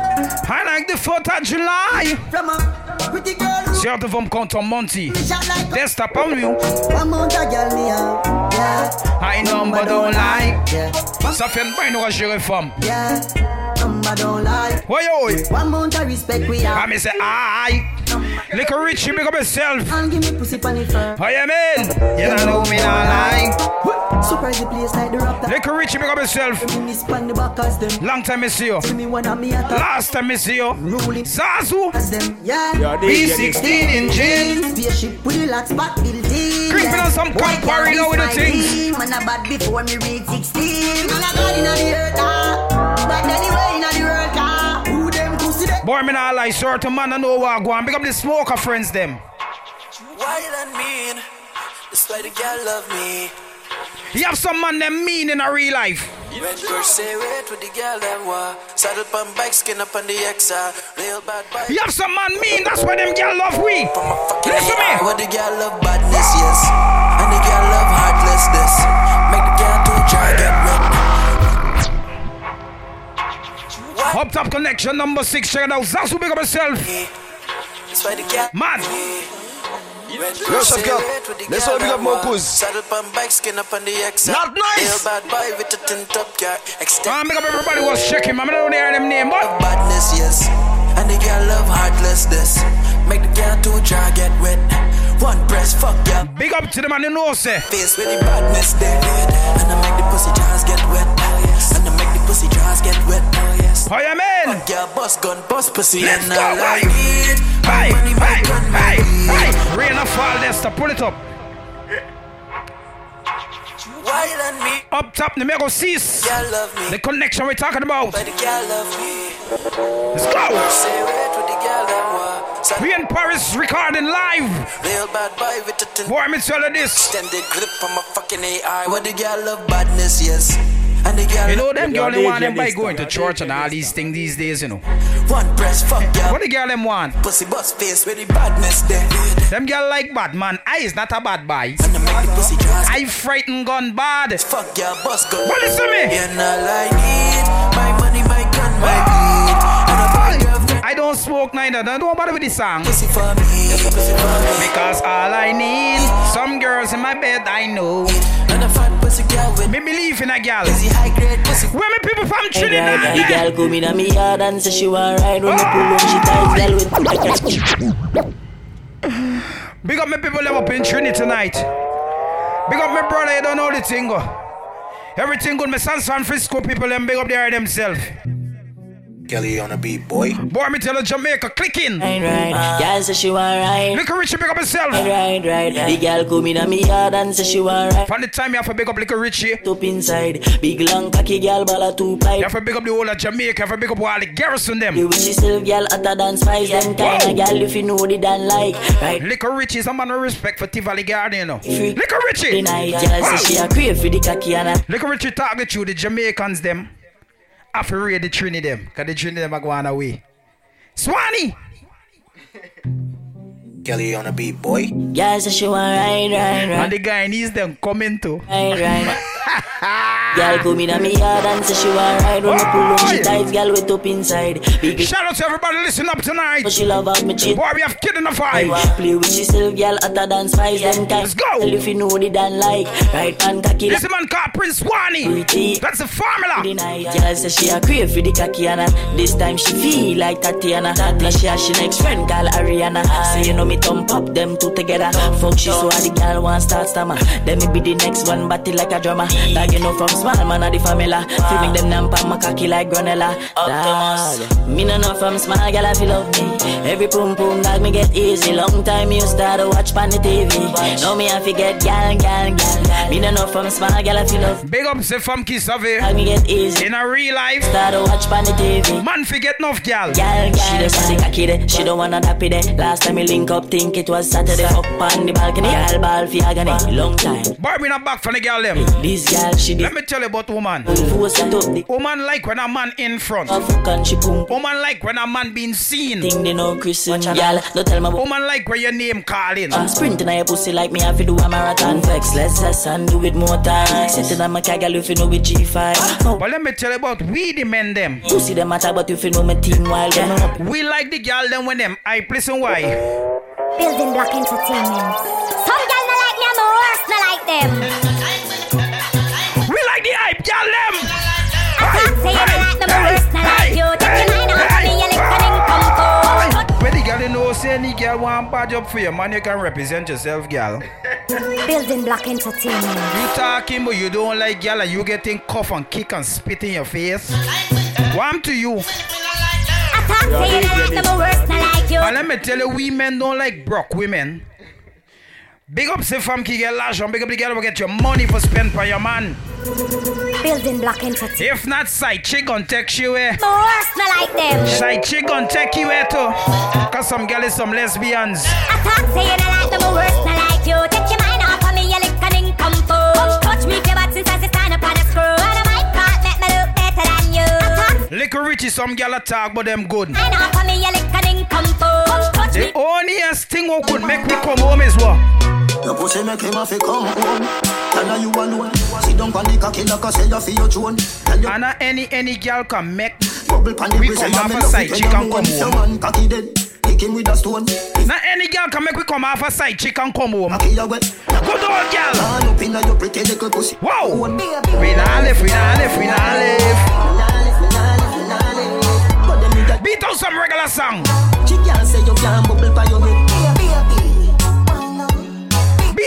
I like the 4th of July. From a pretty girl. Certes vom compte Monty. Testa pa you. One month girl me. Yeah. I number don't lie. Ça fait une bonne roche réforme. Yeah. Number don't lie. Why yo? One month of respect we have. I me say aye. Little Richie, big up yourself. And give me pussy pan it firm. How you mean? You don't know me not lie. Surprise the place like the raptor. Little Richie, big up yourself. Miss pan the back as them. Long time I see you. Tell me one of me attack. Last time I see you. Ruling. Zazu. As them. Yeah. B16 in jeans. Spaceship with the lock spot building. Creeping on some White Campari girl now with the is things. my Man a bad before me reach 16. Man a god inna the earth ah. But anyway them pussy them? Boy, me not lie, certain man I know what go on. Big up the smoker friends them. Why that mean? That's why the girl love me. You have some man them mean in a real life. Red girl say wait with the girl them wa. Saddle pump bike skin up on the XR. Ah. Real bad bike. You have some man mean, that's why them girl love we. Listen to me. What the girl love badness, yes. And the girl love heartlessness. Make the girl Up top connection number six, check it out. Zazu, big up yourself. That's why the girl Man. Red Yo, girl Chef say Gap, wait with the let's girl all big up them wa. Mokus. Saddle pump bike skin up on the XR. Not nice. Real bad boy with a tint up car. Extend Man, big up everybody was checking. Man, I don't hear them name, but. badness, yes. And the girl love heartlessness. Make the girl too dry get wet. One press, fuck ya. Big up to the man you know, say. Eh. Face with the badness there. And I make the pussy jaws get wet. Pussy jaws get wet. Oh, How you mean? Fuck ya, bust gun, bust pussy. Let's and go, I like hey. Hey, money, hey, gun, hey. Rain or fall, Lester, pull it up. Why than me? Up top, the mega cease. Girl love me. The connection we're talking about. But the girl love me. Let's go. Say wait with the girl them wa. We in Paris recording live. Real bad boy with a tint. Boy, me tell you this. Extended grip on my fucking AI. What the girl love badness, yes. Girl You know them girl they want them by going to church and all these things these days, you know. One press, fuck ya. What the girl them want? Pussy bust face with the badness there. Them girl like bad man. I is not a bad boy. I make the pussy jaws. I frighten gun bad. Fuck ya, bust gun. What listen me? And all I need, my money, my gun, my weed. And a bad girlfriend. I don't smoke neither. Don't bother with the song. Pussy for me, pussy for me. Because all I need, some girls in my bed I know. And pussy girl with Me believe in a girl. easy high grade pussy. Where me people from The Trinidad? girl come in a me yard and say she want ride when me oh. pull up she ties girl with Big up my people live up in Trinity tonight. Big up my brother, you don't know the thing. go. Everything good. My San Francisco people, them big up there themselves. Kelly on the beat, boy. Boy, me tell you Jamaica clicking. Ride, ride. Ah. Girl say she want ride. Little Richie, big up yourself. Ride, ride. The girl come in a me yard and say she want ride. From the time you have to big up Little Richie, you Up inside, big long cocky girl ball a two pipe. have to big up the whole of Jamaica, you have to big up all the garrison them. The witchy still girl hotter than spice. Them kind of girl if you know the dan like. Right. Little Richie is a man of respect for Tivoli Garden, you know. Freak. Little The Richie. night girl say she a crave for the cocky and a. Little Richie talk the truth, the Jamaicans them. Have to raid the Trini them, because the Trini them are going away. Swanee! Kelly on the beat, boy. Girl say she want ride, ride, And ride. the Guyanese them coming too. Ride, ride. <laughs> Girl come in me yard and say she want ride when me pull up she tight girl with up inside. Big Shout out to everybody listen up tonight. but she love out me cheat. Boy, we have kid in the I fight. play with she still girl hotter than spice. Them kind Let's go. Tell if you know the dan like. Right hand cocky This man called Prince. Pretty. That's the the formula. night girl say she a crave for the cocky and. This time she feel like Tatiana. Now she a she next friend call Ariana. Say you know me thumb pop them two together. Fuck she so the girl want start stammer. Then me be the next one batty like a drummer. Dog you know from small man of the family. Feeling them namp on my cocky like granella. Dog. Me no know from small girl I feel love me. Every pum pum dog me get easy. Long time you start to watch pan the TV. Now me I forget gal gal gal. Me no know from small girl I feel love. Big up say from Kiss Ave. Dog me get easy. In a real life, Start to watch pan the TV. man forget enough gal. Gal, gal, she just want the cocky there. She don't wanna dap it there. Last time we link up, think it was Saturday. Up on the balcony, gal ball for agony. Long time. Boy, we not back from the gal them. This gal she Let me tell you about woman. Force it up the Woman like when a man in front. and she boom. Woman like when a man being seen. Thing they know Christian gal. Don't tell me Woman like when your name calling. I'm sprinting on your pussy like me have to do a marathon flex. Let's just and do it more time. Sitting on my car, girl, if you know with G5. No. Ah. But let me tell you about we the men them. Pussy them matter, but if you know my team while them. We like the girl them when them. I listen why. Building block entertainment. Some gal not like me, I'm worse not like them. Girl them. I say you like them, I'm worse not like you. Take your mind off of me, you listening come When the girl you know say any girl want badge up for you, man, you can represent yourself, girl. <laughs> Building block entertainment. You talking but you don't like girl and you getting cough and kick and spit in your face. One to you. I talk say you not like them, I'm worse not like you. And let me tell you, we men don't like broke women. Big up say fam qui get l'argent, big up the girl who get your money for spend for your man. Building block entertainment. If not side chick gon' take you away. I'm worse not like them. Side chick gon' take you away too. Cause some girl is some lesbians. I talk say you not like them, I'm worse not like you. Take your mind off of me, you listening come Come touch me, your butt since I stand up on a screw. And I might can't make me look better than you. I talk Little Richie, some girl a talk but them good. mind off of me, you listening come Come touch me. The onlyest thing who could make me come home is what? Your pussy make him have to come home. Her you alone. Sit down on the cocky like I you feel your you And uh, any any girl can make bubble pan the we come off a side it chick when and you come home. cocky dead. Him with a stone. Now any girl can make we come off a side chick and come home. Cocky you wet. Good old girl. Turn up inna your pretty little pussy. Whoa. We not live, we not live, we not live. Beat out some regular song. She can't say you can't bubble by your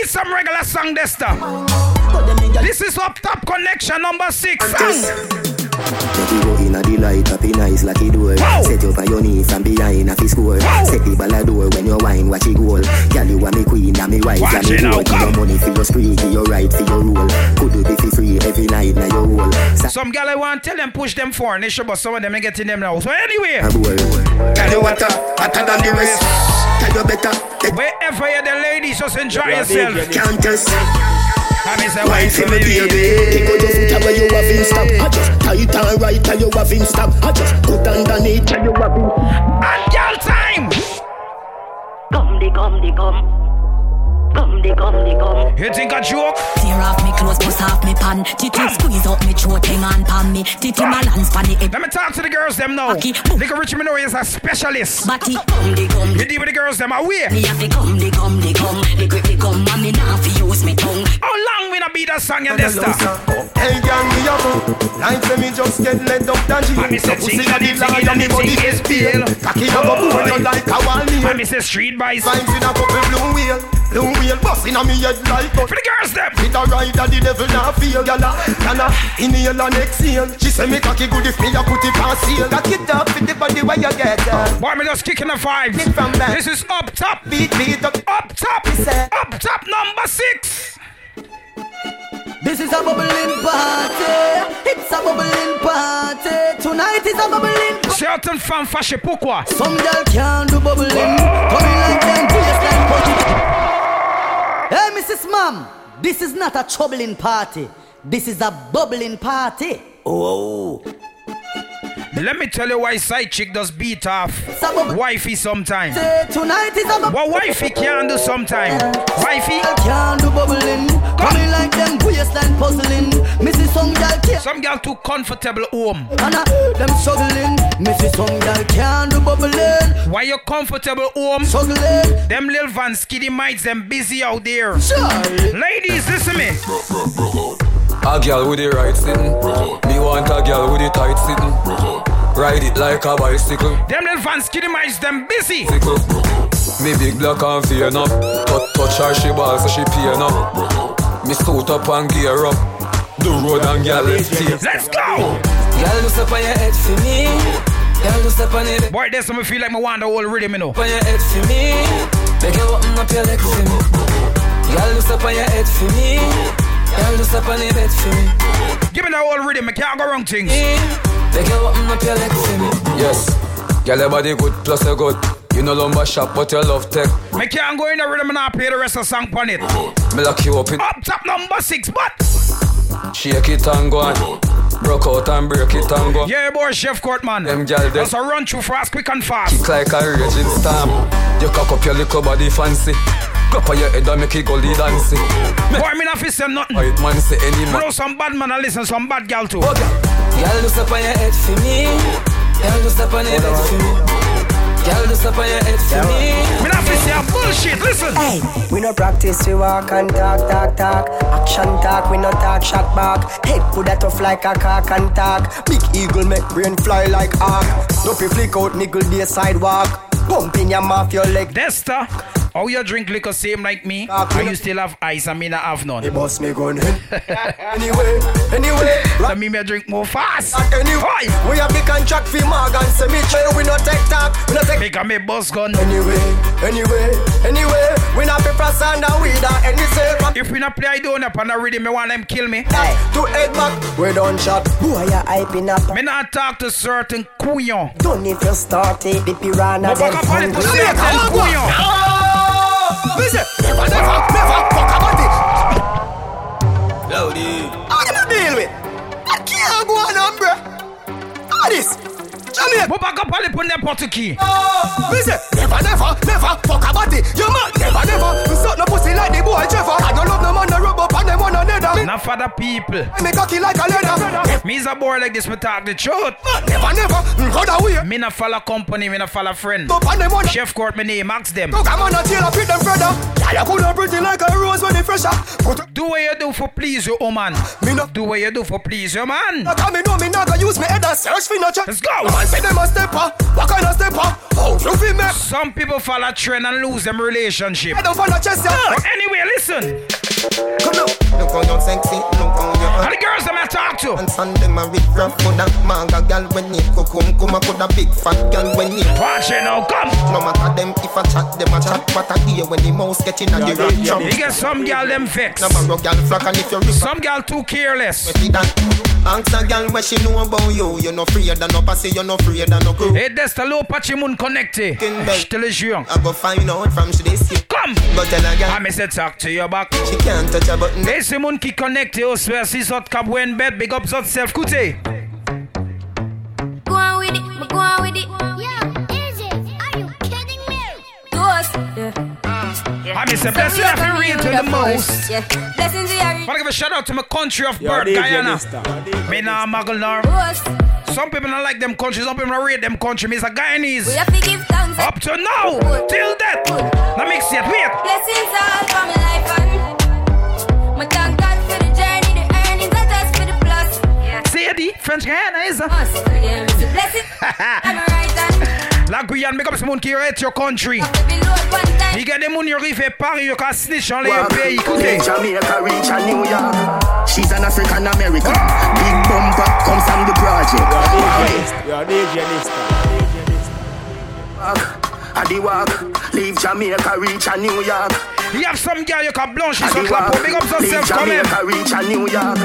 head. Some regular song, Dysta. This is up top connection number six. Song. Make you go in a delight, happy nice like it door. Set you on your knee from behind a fi score. Set the ball a door when you wine, watch it goal. Girl, you are me queen, and me wife, Watch and me it. Give your money for your spree, give your right for your rule. Could do be for free every night, now your whole. Some gal I want tell them push them for nation, but some of them ain't getting them now. So anyway, A. Tell you what, uh, hotter than the rest. Tell you better. Eh. wherever you're the ladies, just enjoy yourself. Countess. I miss a wife for for me, me. baby. Kick out your foot away, you have him stop. I just tight and right, and you have him stop. I just put underneath, and you have him. And girl time. Gum de gum de gum. Gum de gum de gum. You think a joke? Tear off me clothes, bust off me pan. Titty mm. squeeze out me throat, hang on pan me. Titty ah. balance pan the head. Let me talk to the girls them now. Little Richie Minoy is a specialist. Batty gum de gum. You deal with the girls them away. Me have the gum de gum de gum. The grip the gum, and me nah fi use me tongue. How long we not be that song, you Dysta? Hey gang, me a go Like say me just get led up the jail And me say pussy ching, a the ching, lie and me body ching, is ching, pale Cocky a go burn you like a wall nail And me say street boys. Vibes in a couple blue wheel Blue wheel busting on me head like For the girls them. With a rider the devil not feel Gyal Gyal inhale and exhale She say me cocky good if me a put it on sale Cock it up with the body where you get uh. Boy, me just kicking the vibes. from back. This is up top. Beat beat up Up top. Up top number six. This is a bubbling party. It's a bubbling party. Tonight is a bubbling party. Certain fan fashion pourquoi? Some girl can't do bubbling. Coming like them waistline punch it. Hey, Mrs. Mom, this is not a troubling party. This is a bubbling party. Oh, oh. Let me tell you why side chick does beat off wifey sometime. say tonight is. What wifey can do sometime? Wifey Girl can't do bubbling. Coming like them waistline puzzling. Mrs. Some girl can't. Some girl too comfortable home. And I, them struggling. Mrs. Some girl can't do bubbling. Why you comfortable home? Struggling. Them little van skiddy mites them busy out there. Sure. Ladies. A girl with the right sitting. Me want a girl with the tight sitting. Ride it like a bicycle. Them little van skiddy mites them busy. Sickle. Me big black and vein up. Touch, touch her, she ball so she pain up. Me suit up and gear up. The road and girl let's take. Let's go. Girl, do step on your head for me. Girl, do step on it. Boy, this me feel like me want the whole rhythm, you know. on your head for me. Make you open up your leg for me. Girl, do step on your head for me. Girl, do step on your bed for me. Give me the whole rhythm, I can't go wrong things. Make you open up your leg for me. Yes. Girl, your body good plus you good. You no lumber shop, but you love tech. Me can't go in the rhythm and I play the rest of the song on it. Me lock you up in. Up top number six, but Shake it and go on. Broke out and break it and go. Yeah, boy, Chef Kurt, man. Them gal them That's a run through fast, quick and fast. kick like a raging storm. You cock up your little body fancy. Cup on your head and make it go lead dancing. Boy, me not fi say nothing. White man say any man. Know some bad man and listen some bad gal too. Y'all do step on your head for me. Y'all do step on your head for me. Y'all do step on your head for me. Me not fi say bullshit. Listen. Hey, we no practice, we walk and talk, talk, talk. Action talk, we no talk, shot back. Head put that tough like a cock and talk. Big eagle make brain fly like arc. Dopey flick out, niggle the sidewalk. Pump in your mouth, your leg. Dysta, how you drink liquor same like me? Ah, and you still have ice and me not have none. The boss me gun. <laughs> anyway, anyway. So me me drink more fast. Anyway, we have the contract for Morgan Cemetery. We no take talk, we no take. Make a me boss gun. Anyway, anyway, anyway. We not paper sand and weed or any say. If we not play I don't up and already me want them kill me. Hey, to head back, we don't shot. Who are you hyping up. Me not talk to certain couillon. Don't need to start it, the piranha But them back up on it to hungry. certain couillon. Listen, never, never, never fuck about it. Loady. How you deal with? I can't go on, um, bruh. How this? Jamaica. But back up on it, put them pot. Listen, never, never, never fuck about it. You man, never, never. You suck no pussy like the boy Trevor. I don't love no man, no rub up and them one another. Not for the people. Me cocky like a leather. Me's a boy like this, me talk the truth. Uh, never, never, go that way. Me not follow company, me not follow friend. Up on them one. Chef Kurt, me name, ask them. Look, I'm on a tail, I fit them brother. Yeah, you coulda pretty like a rose when it fresher. Put Do what you do for please your woman. Oh me no Do what you do for please your man. I me know me not gonna use me head and search for no check. Let's go. Man say them a stepper. What kind of stepper? How you feel me? Some people follow trend and lose them relationship. I don't follow chest ya. But anyway, listen. Come look. Look how you sexy. Look how you And the girls them I talk to. And son them a rip rap coulda manga gal when you come come a coulda big fat gal when you Watch it now, come. No matter them if I chat them a chat but I hear when the mouse get in a the rock jump. You get some gal them vex. Number of gal flock and if you rip Some gal too careless. Ask a gal what she know about you. You no afraid and no pussy, you no afraid and no crew. Hey, Dysta low patchy moon connecté. Je te le jure. I go find out from she this. Come. Go tell a gal I me say talk to your back. she can't touch a button. Hey, c'est moun qui connecté au swear si zot kap wen bed, big up zot self. Koute. Go on with it, but go on with it. Yo, is it? Are you kidding me? Ghost. Yeah. I me say blessing have to read to the most. Yeah. Blessings we Wanna give a shout out to my country of birth, Guyana. Me nah muggle nor. Some people don't like them countries, some people don't rate them country. Me is a We Guyanese. have to give thanks. Up to now, till death. Now mix it, wait. Blessings all for my life French Guyana is a. Us, yeah, it's blessing. <laughs> I'm a right hand. La Guyane, make up some moun qui rate your country. Baby, load one time. Il y a des moun qui arrivent Paris, you can snitch on les pays. Écoutez. Jamaica reach a New York. She's an African American. Ah! Big bumper comes from the project. You Yo, DJ Mister. Walk, I the walk. Leave Jamaica reach a New York. Il y a some girl you can I so the clap big up yourself reach a New York.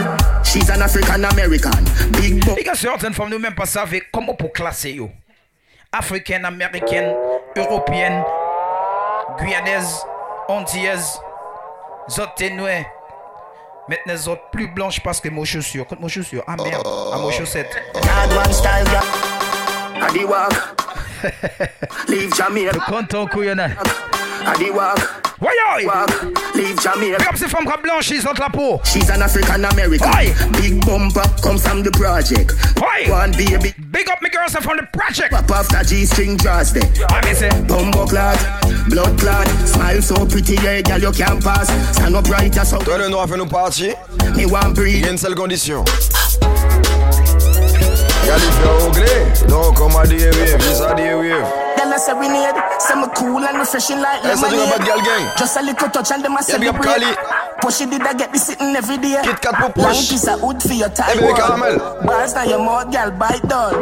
She's an African American. Big bumper. Il y a certaines femmes nous même pas savent comment pour classer yo. Africaine, américaine, européenne, guyanaise, antillaise, zot ténoué. Maintenant, les autres plus blanches parce que mon chaussure. Contre mon chaussure. Ah merde, à mon chaussette. Hard one style, yeah. I the walk. Leave Jamaica. Content couillonnant. I the walk. Voyons! Walk. Leave Jamaica. Big up ces femmes qui blanchissent entre la peau. She's an African American. Oi. Big bumper comes from the project. Oi. One baby. Big up my girls from the project. Pop after G string draws there. I miss it. Bumbo clot, blood clot. Smile so pretty, yeah, girl, you can't pass. Stand up right, so. Toi, le noir fait nous partir. Me want Il breathe. y a une seule condition. Y'a les faire anglais. Donc, on m'a dit, oui, vis à dire, oui. Girl, I say we need some cool and refreshing like Eh, ça, tu vas pas de gang. Just a little touch and them a Yeah, celebrate. Kali. Push it, did I get this sitting every day? Kit Kat pour Long piece of wood for your tie Eh, caramel. Bars now your mouth, girl, bite down.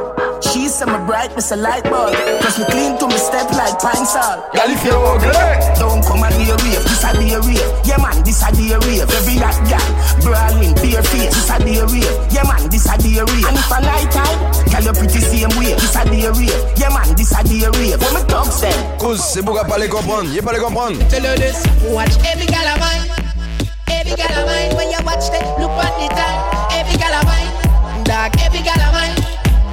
She say me bright, miss a light bulb. Plus me clean to me step like pine salt. Y'a les faire anglais. Don't come and be a rave, this a day rave. Yeah man, this a day rave. Every hot gal, brawling, bare face, this a day rave. Yeah man, this a day rave. And if I night time, girl you pretty same way, this a day rave. Yeah man, this a day rave. When me talk them, Cause c'est pour qu'à pas les comprendre. Y'a pas les comprendre. Tell you this, watch every gal of mine. Every Every gal of mine when you watch them, look at the time. Every gal of mine, dog. Every gal of mine,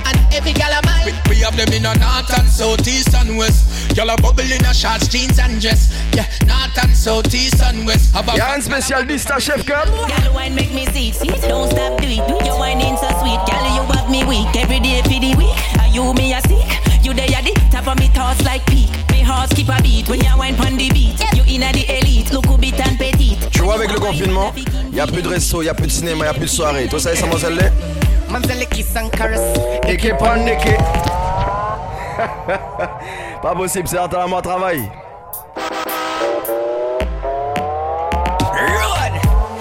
and every gal of mine. We, we have them in a north and south, east and west. Y'all a bubble in a shorts, jeans and dress. Yeah, north and south, east and west. Have a Y'a un spécialiste à chef Cut. Girl, wine make me sick, see? Don't stop do it. Do your whining so sweet. Girl, you have me weak every day for the week. Are you me a sick? You there at the top of me thoughts like peak. Me heart skip a beat when you wine pon the beat. You inna the elite, look who bit and petite. Tu vois, avec le confinement, y a plus de resto, y a plus de cinéma, y a plus de soirée. Toi, ça y est, ça mademoiselle l'est Mademoiselle kiss and caress. En équipe. <laughs> Pas possible, c'est à moi travail. Road.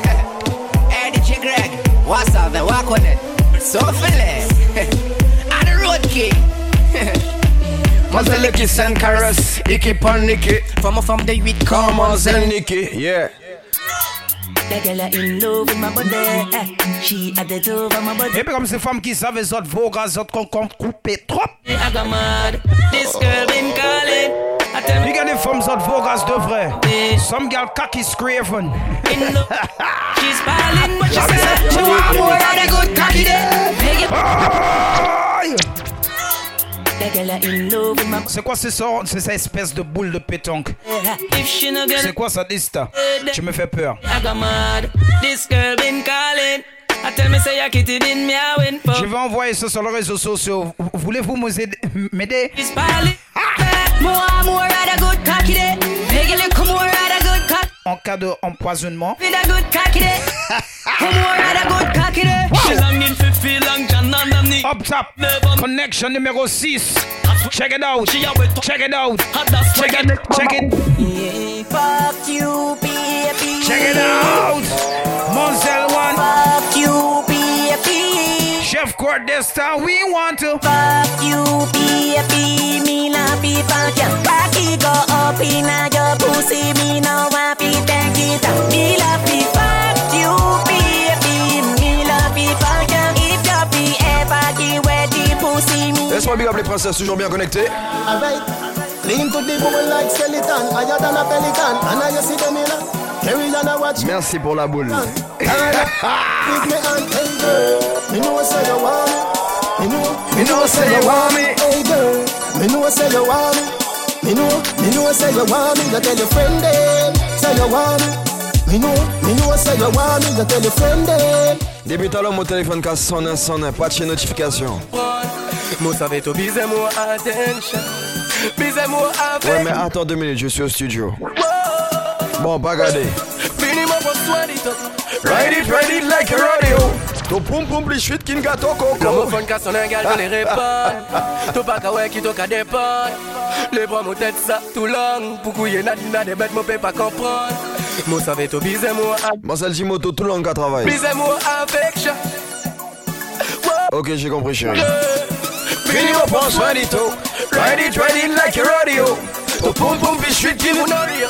<laughs> hey, DJ Greg, what's up? Then walk on it. So fearless. <laughs> and the road king. Mademoiselle kiss and caress, équipe en From a from the week, Come on, Zel Nicky, yeah. That girl a in love with my body. eh. She at the top of my body. Et puis comme ces femmes qui savent les autres vogas, les autres qu'on compte couper trop. I got mad. This girl been calling. I tell You got des femmes autres vogas de vrai. Some girl cocky scraven. She's balling, but she said she want more of the good cocky there. C'est quoi ce sort C'est cette espèce de boule de pétanque. If she no get C'est quoi ça, Dysta Tu me fais peur. I got mad. This girl been calling. I tell me say ya kitty been me a win for. Je vais envoyer ça sur les réseaux sociaux. Voulez-vous m'aider- m'aider the good cocky there. <laughs> Wow. She longing for feel long John underneath. Up top, connection numéro 6. Check it out. Check it out. Check it. Check it. Yeah, fuck you, baby. Check it out. Monsel One. Chef Cordesta, we want to. Fuck you, baby. Me be fuck ya. Cocky go up in a your pussy. Me no want be take it out. Me love be fuck you, baby. Me love be. If you be ever give away the pussy, me. Laisse-moi big up les princesses, toujours bien connectées. Alright, clean to the bone like skeleton, higher than a pelican, and I see them in a carry on a watch. Merci pour la boule. <laughs> Girl, me know say you want me. Me know, Me know say you want me. Hey girl, me know say you want me. Me know, me know say you want me. You tell your friend them, say you want me. Me know, me know say you want me. You tell your friend them. Depuis tout à l'heure, mon téléphone casse sonne, sonne, pas de chez notification. Moi moi attention moi Ouais, mais attends deux minutes, je suis au studio. Bon, pas garder. Fini moi pour soigner tout Ride it, ride it like a rodeo. To pum pum plus vite qu'une gâteau coco. Gramophone ka son un gal je les répare Tout pas qu'à ouais qui tout qu'à dépendre Les bras mon tête ça tout long Pour couiller n'a n'a des bêtes mon peut pas comprendre. Moi savais tout biser moi Moi, c'est le Jimoto tout le long qu'à travail. Biser moi affection Ok, j'ai compris, chérie. Fini moi pour soigner tout Ride it, ride it like a rodeo. To pum pum plus vite Qui vous nourrir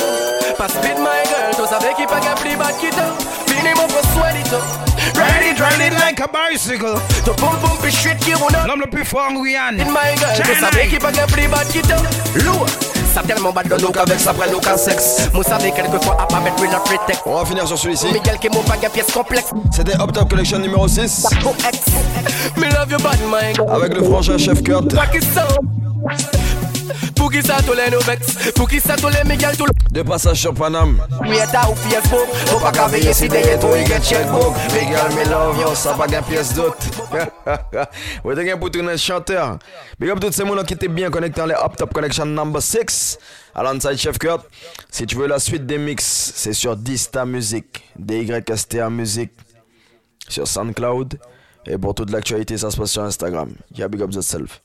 Pas speed my girl. Tout savais qui pas qu'à plus bas qui t'a Fini moi pour soigner tout Ride it, ride it like a bicycle. To pum pum puis shit roule L'homme le plus fort en Guyane. In my girl Tout savais qui pas qu'à plus bas qui t'a Lourd ça tellement bad de look avec ça prend à sexe Moi savais quelquefois à pas mettre une prétexte On va finir sur celui-ci. Miguel qui m'a pas qu'à pièce complexe C'était Up Top Collection numéro 6. Me love you my girl Avec le frangin Chef Kurt. Pakistan Pour qui ça tous les nous vex Pour qui ça tous les Miguel tout De passage sur Paname. Meta ou Facebook Faut pas qu'à veiller si derrière toi il get checkbook Miguel, me love yo, ça pas gain pièce d'autre. <laughs> Ouais, t'es gain pour tourner chanteur. Big up tous ces gens qui étaient bien connectés dans les Up Top Collection number 6. Alongside Chef Kurt. Si tu veux la suite des mix, c'est sur Dista Music. DYSTA Music. Sur SoundCloud. Et pour toute l'actualité, ça se passe sur Instagram. Yeah, big up yourself.